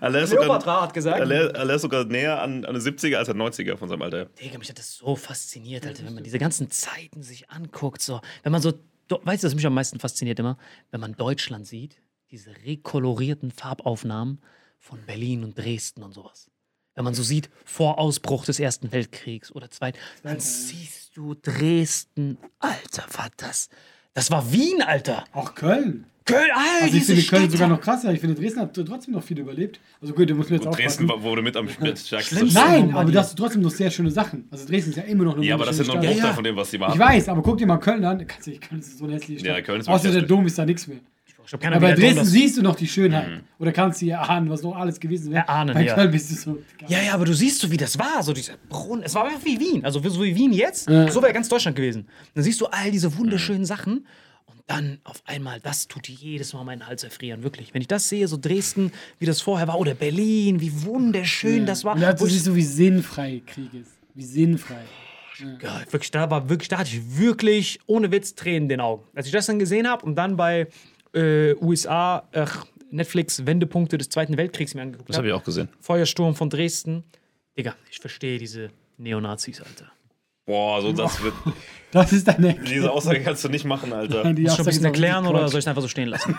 Alle ist sogar, hat gesagt. alle ist sogar näher an, an den 70er als an 90er von seinem Alter. Digga, mich hat das so fasziniert, Alter, wenn man diese ganzen Zeiten sich anguckt. So. Wenn man so, weißt du, was mich am meisten fasziniert immer? Wenn man Deutschland sieht, diese rekolorierten Farbaufnahmen von Berlin und Dresden und sowas. Wenn man so sieht, vor Ausbruch des Ersten Weltkriegs oder Zweiten, dann siehst du Dresden. Alter, war das. Das war Wien, Alter. Auch Köln. Köln, Alter, Also ich diese finde Köln Stadt. sogar noch krasser. Ich finde Dresden hat trotzdem noch viel überlebt. Also gut, du musst mir jetzt Dresden aufpassen. war- wurde mit am stärksten. Nein, aber du hast trotzdem noch sehr schöne Sachen. Also Dresden ist ja immer noch eine Ja, aber das sind wunderschöne nur ein. Bruchteil von dem, was sie machen. Ich weiß, aber guck dir mal Köln an. Kannst du nicht, Köln ist so eine hässliche Stadt. Ja, Köln ist Außer der. Dom ist da nichts mehr. Ich keine Aber bei Dresden Dom siehst du noch die Schönheit. Oder kannst du dir erahnen, was noch alles gewesen wäre. Erahnen, bei ja. Köln bist du so. Ja, ja, aber du siehst so, wie das war. So dieser Brunnen. Es war einfach wie Wien. Also so wie Wien jetzt. Ja. So wäre ganz Deutschland gewesen. Dann siehst du all diese wunderschönen Sachen. Dann auf einmal, das tut jedes Mal meinen Hals erfrieren. Wirklich. Wenn ich das sehe, so Dresden, wie das vorher war. Oder Berlin, wie wunderschön das war. Und da Wo ich- siehst du, wie sinnfrei Krieg ist. Wie sinnfrei. Ja, wirklich, da war wirklich, da hatte ich wirklich ohne Witz Tränen in den Augen. Als ich das dann gesehen habe und dann bei äh, USA, ach, Netflix Wendepunkte des Zweiten Weltkriegs mir angeguckt Das habe habe, ich auch gesehen. Feuersturm von Dresden, Digga, ich verstehe diese Neonazis, Alter. Boah, so das wird. Das ist deine. Diese Aussage kannst du nicht machen, Alter. Die Musst du ein Aussage bisschen erklären oder soll ich es einfach so stehen lassen?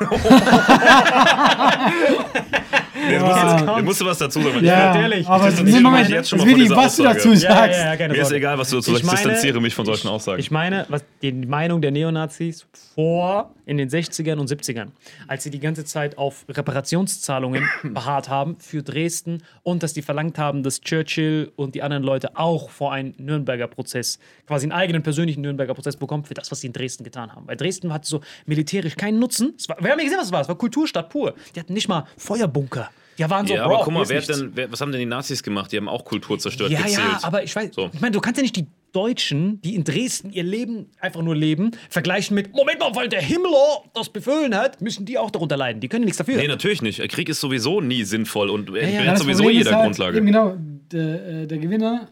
Jetzt musst, du, jetzt musst du was dazu sagen. Ja, ehrlich. aber Ich nee, Moment, jetzt schon mal nicht, dieser was du Aussage. dazu sagst. keine Mir ist egal, was du dazu sagst. Ich meine- distanziere mich von solchen Aussagen. Ich meine, was die Meinung der Neonazis vor in den 60ern und 70ern, als sie die ganze Zeit auf Reparationszahlungen beharrt haben für Dresden und dass die verlangt haben, dass Churchill und die anderen Leute auch vor einen Nürnberger Prozess, quasi einen eigenen persönlichen Nürnberger Prozess bekommen für das, was sie in Dresden getan haben. Weil Dresden hatte so militärisch keinen Nutzen. War, wir haben ja gesehen, was es war. Es war Kulturstadt pur. Die hatten nicht mal Feuerbunker. Die waren so, ja, aber guck mal, wer hat denn, wer, was haben denn die Nazis gemacht? Die haben auch Kultur zerstört, Ja, gezielt. ja, aber ich weiß, So. ich meine, du kannst ja nicht die Deutschen, die in Dresden ihr Leben einfach nur leben, vergleichen mit, Moment mal, weil der Himmler das befohlen hat, müssen die auch darunter leiden. Die können ja nichts dafür. Nee, natürlich nicht. Krieg ist sowieso nie sinnvoll und ja. ja, Ja, das sowieso jeder halt, Grundlage. Eben genau, der, äh, der Gewinner,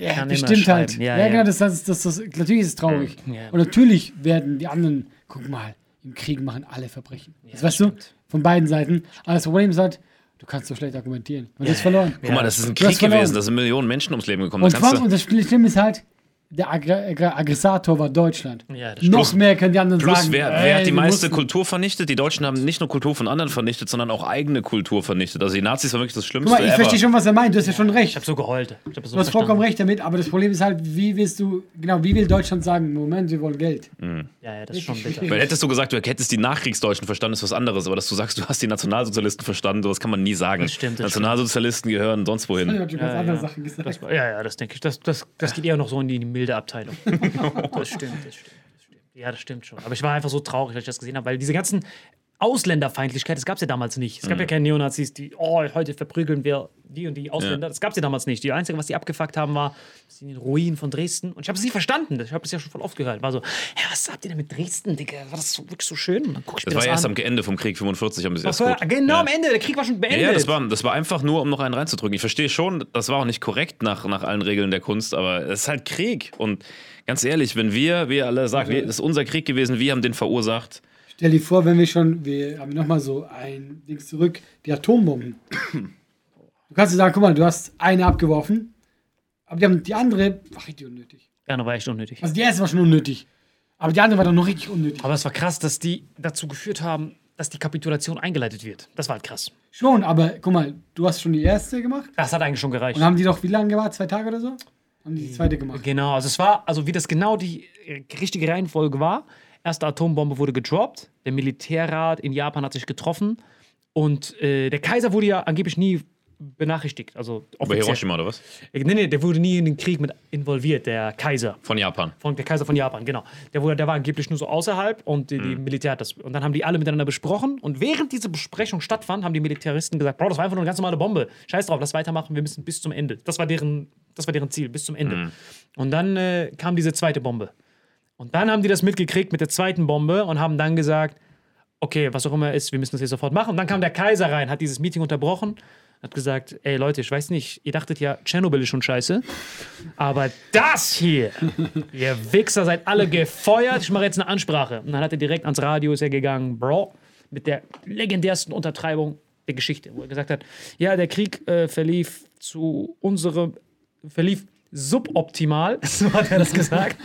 der Kann bestimmt halt. Ja, Ja, ja. genau, das, das, das, das, natürlich ist es traurig. Ja. Und natürlich werden die anderen, guck mal, im Krieg machen alle Verbrechen. das weißt stimmt. du? Von beiden Seiten. Aber das Problem ist halt, du kannst so schlecht argumentieren. Und das ist verloren. Guck mal, das ist ein Krieg gewesen. Da sind Millionen Menschen ums Leben gekommen. Und, Da und das Schlimme ist halt, der Aggr Aggr Aggressator war Deutschland. Ja, das stimmt. Noch mehr können die anderen Plus, sagen. wer, ey, wer hat die meiste mussten- Kultur vernichtet? Die Deutschen haben nicht nur Kultur von anderen vernichtet, sondern auch eigene Kultur vernichtet. Also die Nazis waren wirklich das Schlimmste. Guck mal, ich ever. verstehe schon, was er meint. Du hast ja schon recht. Ich habe so geheult. Ich hab so Du hast vollkommen recht damit, aber das Problem ist halt, wie willst du, genau, wie will Deutschland sagen, Moment, wir wollen Geld. Ja, ja, das ist schon bitter. Weil hättest du gesagt, du hättest die Nachkriegsdeutschen verstanden, ist was anderes. Aber dass du sagst, du hast die Nationalsozialisten verstanden, sowas kann man nie sagen. Das stimmt, das Nationalsozialisten gehören sonst Ich wohin. habe schon ganz Ja, andere ja. Sachen gesagt. Das, ja, ja, das denke ich. Das, das, das geht eher noch so in die milde Abteilung. das stimmt, das stimmt, das stimmt. Ja, das stimmt schon. Aber ich war einfach so traurig, als ich das gesehen habe, weil diese ganzen Ausländerfeindlichkeit, das gab es ja damals nicht. Es gab ja keine Neonazis, die, oh, heute verprügeln wir die und die Ausländer. Das gab es ja damals nicht. Die Einzige, was die abgefuckt haben, war das sind die Ruinen von Dresden. Und ich habe es nie verstanden. Ich habe es ja schon voll oft gehört. War so, hä, was habt ihr denn mit Dresden, Digga? War das so, wirklich so schön? Und dann guck ich mir Das das, war erst an. am Ende vom Krieg 45, haben sie erst war, gut. genau ja. am Ende, der Krieg war schon beendet. Ja, das war, das war einfach nur, um noch einen reinzudrücken. Ich verstehe schon, das war auch nicht korrekt nach, nach allen Regeln der Kunst, aber es ist halt Krieg. Und ganz ehrlich, wenn wir, wir alle sagen, wir, das ist unser Krieg gewesen, wir haben den verursacht. Stell dir vor, wenn wir schon, wir haben nochmal so ein Ding zurück, die Atombomben. Du kannst dir sagen, guck mal, du hast eine abgeworfen, aber die, haben, die andere war richtig unnötig. ja, das war echt unnötig. Also die erste war schon unnötig, aber die andere war dann noch richtig unnötig. Aber es war krass, dass die dazu geführt haben, dass die Kapitulation eingeleitet wird. Das war halt krass. Schon, aber guck mal, du hast schon die erste gemacht Das hat eigentlich schon gereicht. und haben die doch wie lange gewartet? Zwei Tage oder so? Haben die die zweite gemacht. Genau, also es war, also wie das genau die äh, richtige Reihenfolge war. Erste Atombombe wurde gedroppt, der Militärrat in Japan hat sich getroffen und äh, der Kaiser wurde ja angeblich nie benachrichtigt. Also Über. Hiroshima oder was? Äh, Nee, nee, der wurde nie in den Krieg mit involviert, der Kaiser. Von Japan. Von, der Kaiser von Japan, genau. Der, wurde, der war angeblich nur so außerhalb und die, die Mhm. Militär hat das. Und dann haben die alle miteinander besprochen. Und während diese Besprechung stattfand, haben die Militaristen gesagt: Bro, das war einfach nur eine ganz normale Bombe. Scheiß drauf, lass weitermachen, wir müssen bis zum Ende. Das war deren, das war deren Ziel, bis zum Ende. Mhm. Und dann äh, kam diese zweite Bombe. Und dann haben die das mitgekriegt mit der zweiten Bombe und haben dann gesagt: Okay, was auch immer ist, wir müssen das jetzt sofort machen. Und dann kam der Kaiser rein, hat dieses Meeting unterbrochen. Hat gesagt, ey Leute, ich weiß nicht, ihr dachtet ja, Tschernobyl ist schon scheiße. Aber das hier, ihr Wichser seid alle gefeuert. Ich mache jetzt eine Ansprache. Und dann hat er direkt ans Radio ist er gegangen, Bro, mit der legendärsten Untertreibung der Geschichte, wo er gesagt hat, ja, der Krieg äh, verlief zu unserem, verlief suboptimal, so hat er das gesagt.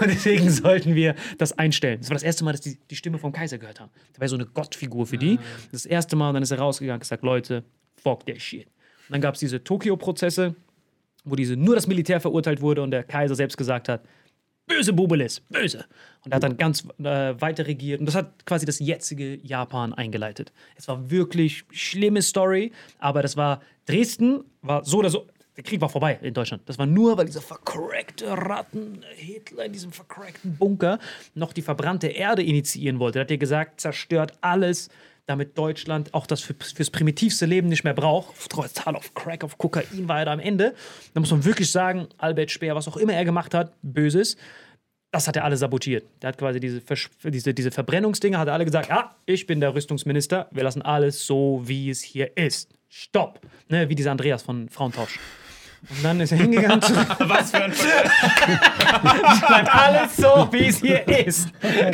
Und deswegen sollten wir das einstellen. Das war das erste Mal, dass die die Stimme vom Kaiser gehört haben. Der war so eine Gottfigur für die. Das erste Mal, und dann ist er rausgegangen und gesagt, Leute, fuck der Shit. Und dann gab es diese Tokio-Prozesse, wo diese, nur das Militär verurteilt wurde und der Kaiser selbst gesagt hat, böse Bubelis, böse. Und er hat dann ganz äh, weiter regiert und das hat quasi das jetzige Japan eingeleitet. Es war wirklich schlimme Story, aber das war Dresden war so oder so der Krieg war vorbei in Deutschland. Das war nur, weil dieser vercrackte Ratten Hitler in diesem vercrackten Bunker noch die verbrannte Erde initiieren wollte. Da hat er gesagt, zerstört alles, damit Deutschland auch das für, fürs primitivste Leben nicht mehr braucht. Total auf Crack, auf Kokain war er da am Ende. Da muss man wirklich sagen, Albert Speer, was auch immer er gemacht hat, Böses, das hat er alle sabotiert. Der hat quasi diese, Versch diese, diese Verbrennungsdinge, hat er alle gesagt, ja, ich bin der Rüstungsminister, wir lassen alles so, wie es hier ist. Stopp. Ne, wie dieser Andreas von Frauentausch. Und dann ist er hingegangen. Was für ein bleibt alles so, wie es hier ist.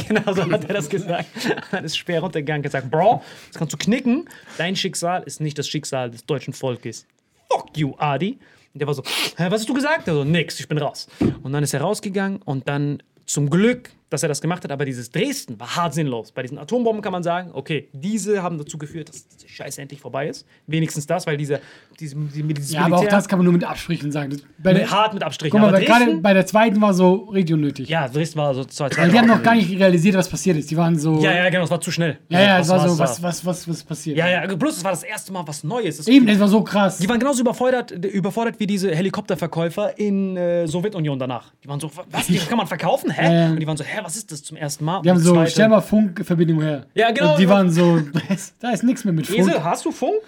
Genau so hat er das gesagt. Dann ist Speer runtergegangen und gesagt, Bro, das kannst du knicken. Dein Schicksal ist nicht das Schicksal des deutschen Volkes. Fuck you, Adi. Und der war so, Hä, was hast du gesagt? Er so, nix, ich bin raus. Und dann ist er rausgegangen und dann zum Glück, dass er das gemacht hat, aber dieses Dresden war hart sinnlos. Bei diesen Atombomben kann man sagen, okay, diese haben dazu geführt, dass die Scheiße endlich vorbei ist. Wenigstens das, weil diese, diese, diese dieses Ja, aber auch Militär- das kann man nur mit Absprechen sagen. Das, bei der, hart mit Abstrichen. guck mal, gerade bei der zweiten war so richtig unnötig. ja, Dresden war so zwei, zwei Weil die haben noch gar nicht realisiert, was passiert ist. Die waren so. Ja, ja, genau, es war zu schnell. Ja, ja, es war so, was, was, was, was passiert. Ja, ja, bloß es war das erste Mal was Neues. Es- Eben, es war so krass. Die waren genauso überfordert, überfordert wie diese Helikopterverkäufer in äh, Sowjetunion danach. Die waren so, was, die kann man verkaufen? Hä? Und die waren so, hä, was ist das zum ersten Mal? Die haben so, zweite- stell mal Funkverbindung her. Ja, genau. Und die waren so, da ist, nichts mehr mit Funk. Esel, hast du Funk?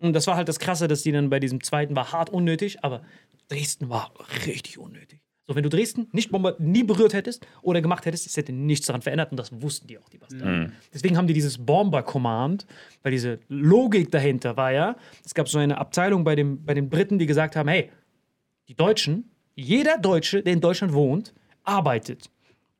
Und das war halt das Krasse, dass die dann bei diesem zweiten war hart unnötig, aber Dresden war richtig unnötig. So, wenn du Dresden nicht Bomber nie berührt hättest oder gemacht hättest, es hätte nichts daran verändert und das wussten die auch, die Bastarden. Deswegen haben die dieses Bomber-Command, weil diese Logik dahinter war ja, es gab so eine Abteilung bei, dem, bei den Briten, die gesagt haben, hey, die Deutschen, jeder Deutsche, der in Deutschland wohnt, arbeitet.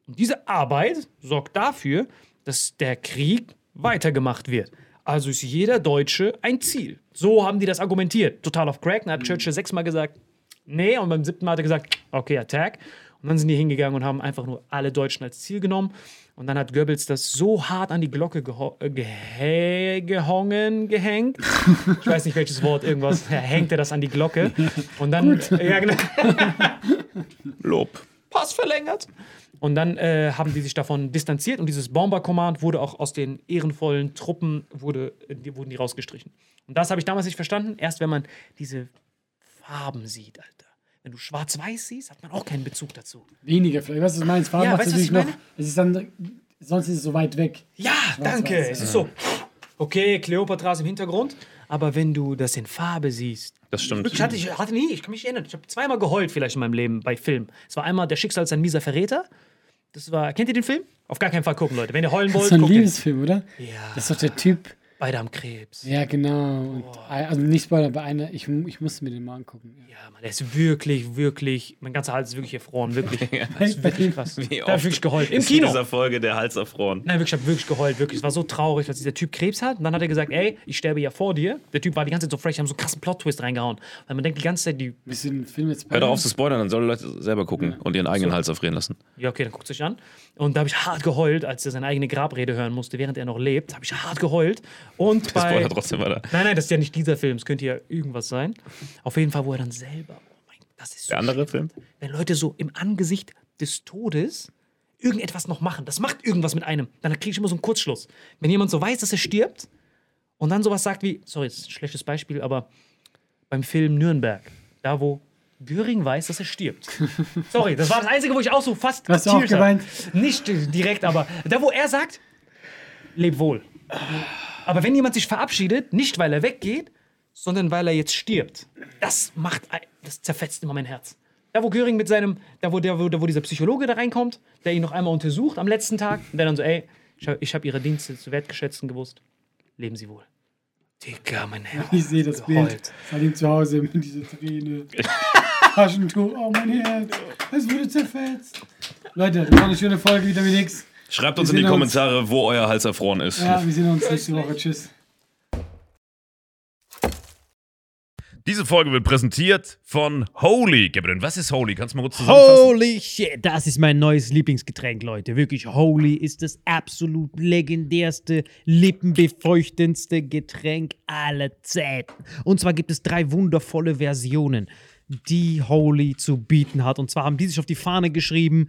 Und diese Arbeit sorgt dafür, dass der Krieg weitergemacht wird. Also ist jeder Deutsche ein Ziel. So haben die das argumentiert. Total auf Crack. Dann hat Churchill sechsmal gesagt, nee. Und beim siebten Mal hat er gesagt, okay, Attack. Und dann sind die hingegangen und haben einfach nur alle Deutschen als Ziel genommen. Und dann hat Goebbels das so hart an die Glocke äh, gehongen, gehängt. Ich weiß nicht, welches Wort, irgendwas. Er hängte das an die Glocke. Und dann, ja, genau. Lob. Pass verlängert. Und dann äh, haben die sich davon distanziert und dieses Bomber-Command wurde auch aus den ehrenvollen Truppen, wurde, die, wurden die rausgestrichen. Und das habe ich damals nicht verstanden. Erst wenn man diese Farben sieht, Alter. Wenn du schwarz-weiß siehst, hat man auch keinen Bezug dazu. Weniger vielleicht. Was du meinst? Farben Ja, macht weißt natürlich ich noch. Es ist dann, sonst ist es so weit weg. Ja, danke. Es ist so, okay, Kleopatra ist im Hintergrund, aber wenn du das in Farbe siehst, Das stimmt. Ich hatte, ich hatte nie, ich kann mich erinnern, ich habe zweimal geheult vielleicht in meinem Leben bei Film. Es war einmal Der Schicksal ist ein mieser Verräter. Das war, kennt ihr den Film? Auf gar keinen Fall gucken, Leute. Wenn ihr heulen Das wollt, ist so ein. Liebesfilm, oder? Ja, Das ist doch der Typ. Beide haben Krebs. Ja, genau. Und, also nicht Spoiler, aber einer, ich, ich musste mir den mal angucken. Ja. Ja, Mann, der ist wirklich, wirklich, mein ganzer Hals ist wirklich erfroren, wirklich. Das ist wirklich krass. Wie Da hab ich wirklich geheult. Im ist in Kino. dieser Folge der Hals erfroren. Nein, wirklich, ich habe wirklich geheult, wirklich. Es war so traurig, dass dieser Typ Krebs hat. Und dann hat er gesagt, ey, ich sterbe ja vor dir. Der Typ war die ganze Zeit so fresh, haben so einen krassen Plot-Twist reingehauen. Weil man denkt die ganze Zeit, die, den Film jetzt Hör doch auf zu spoilern, dann sollen Leute selber gucken und ihren eigenen Hals erfrieren lassen. ja, okay, dann guckt euch an. Und da habe ich hart geheult, als er seine eigene Grabrede hören musste, während er noch lebt. Habe ich hart geheult. Und bei. Spoiler trotzdem weiter. Nein, nein, das ist ja nicht dieser Film. Es könnte ja irgendwas sein. Auf jeden Fall, wo er dann selber. Oh mein, das ist so Der andere schlimm. Film? Wenn Leute so im Angesicht des Todes irgendetwas noch machen, das macht irgendwas mit einem, dann kriege ich immer so einen Kurzschluss. Wenn jemand so weiß, dass er stirbt und dann sowas sagt wie, sorry, das ist ein schlechtes Beispiel, aber beim Film Nürnberg, da wo Göring weiß, dass er stirbt. Sorry, das war das Einzige, wo ich auch so fast Hast du auch geweint? Nicht direkt, aber da wo er sagt, leb wohl. Aber wenn jemand sich verabschiedet, nicht weil er weggeht, sondern weil er jetzt stirbt, das macht, das zerfetzt immer mein Herz. Da wo Göring mit seinem, da wo, der, wo, da wo dieser Psychologe da reinkommt, der ihn noch einmal untersucht am letzten Tag, und der dann so, ey, ich habe hab ihre Dienste zu wertgeschätzen gewusst. Leben Sie wohl. Digga, mein Herz. Ich sehe das geheult. Bild. Salim zu Hause mit dieser Träne. Taschentuch, oh mein Herz. Es wurde zerfetzt. Leute, das war eine schöne Folge, wieder wie nix. Schreibt uns in die sehen uns. Kommentare, wo euer Hals erfroren ist. Ja, wir sehen uns nächste Woche. Tschüss. Diese Folge wird präsentiert von Holy. Kevin, was ist Holy? Kannst du mal kurz zusammenfassen? Holy shit, das ist mein neues Lieblingsgetränk, Leute. Wirklich, Holy ist das absolut legendärste, lippenbefeuchtendste Getränk aller Zeiten. Und zwar gibt es drei wundervolle Versionen. die Holy zu bieten hat. Und zwar haben die sich auf die Fahne geschrieben: